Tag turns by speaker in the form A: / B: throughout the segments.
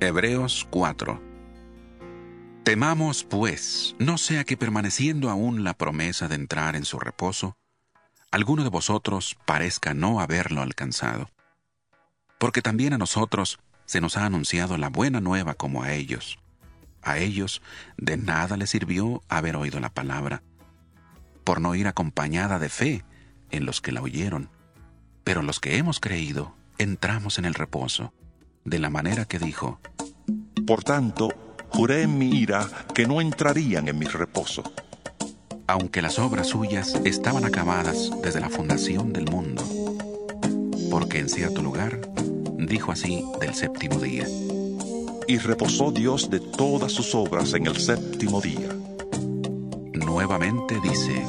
A: Hebreos 4 Temamos, pues, no sea que permaneciendo aún la promesa de entrar en su reposo, alguno de vosotros parezca no haberlo alcanzado. Porque también a nosotros se nos ha anunciado la buena nueva como a ellos. A ellos de nada les sirvió haber oído la palabra, por no ir acompañada de fe en los que la oyeron. Pero los que hemos creído entramos en el reposo de la manera que dijo,
B: Por tanto, juré en mi ira que no entrarían en mi reposo.
A: aunque las obras suyas estaban acabadas desde la fundación del mundo. Porque en cierto lugar dijo así del séptimo día,
B: Y reposó Dios de todas sus obras en el séptimo día.
A: nuevamente dice,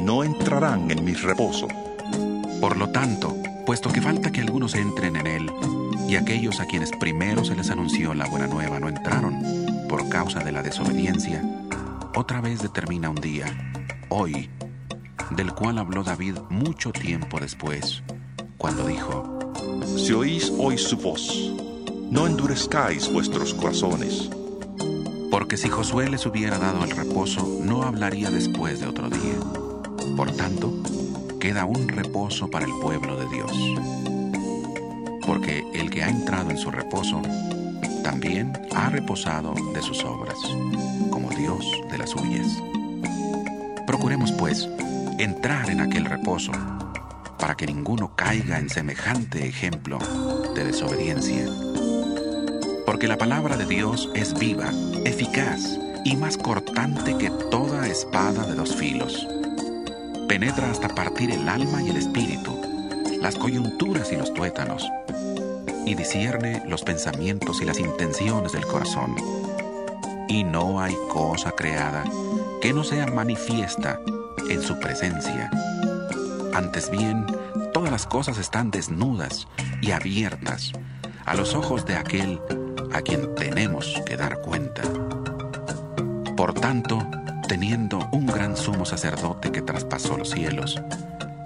B: No entrarán en mi reposo.
A: Por lo tanto, puesto que falta que algunos entren en él, y aquellos a quienes primero se les anunció la buena nueva no entraron por causa de la desobediencia, otra vez determina un día, hoy, del cual habló David mucho tiempo después, cuando dijo,
B: Si oís hoy su voz, no endurezcáis vuestros corazones.
A: porque si Josué les hubiera dado el reposo, no hablaría después de otro día. Por tanto, queda un reposo para el pueblo de Dios. Porque el que ha entrado en su reposo, también ha reposado de sus obras, como Dios de las suyas. Procuremos, pues, entrar en aquel reposo, para que ninguno caiga en semejante ejemplo de desobediencia. Porque la palabra de Dios es viva, eficaz y más cortante que toda espada de dos filos. Penetra hasta partir el alma y el espíritu, las coyunturas y los tuétanos, y discierne los pensamientos y las intenciones del corazón. Y no hay cosa creada que no sea manifiesta en su presencia. Antes bien, todas las cosas están desnudas y abiertas a los ojos de aquel a quien tenemos que dar cuenta. Por tanto, teniendo un gran sumo sacerdote que traspasó los cielos,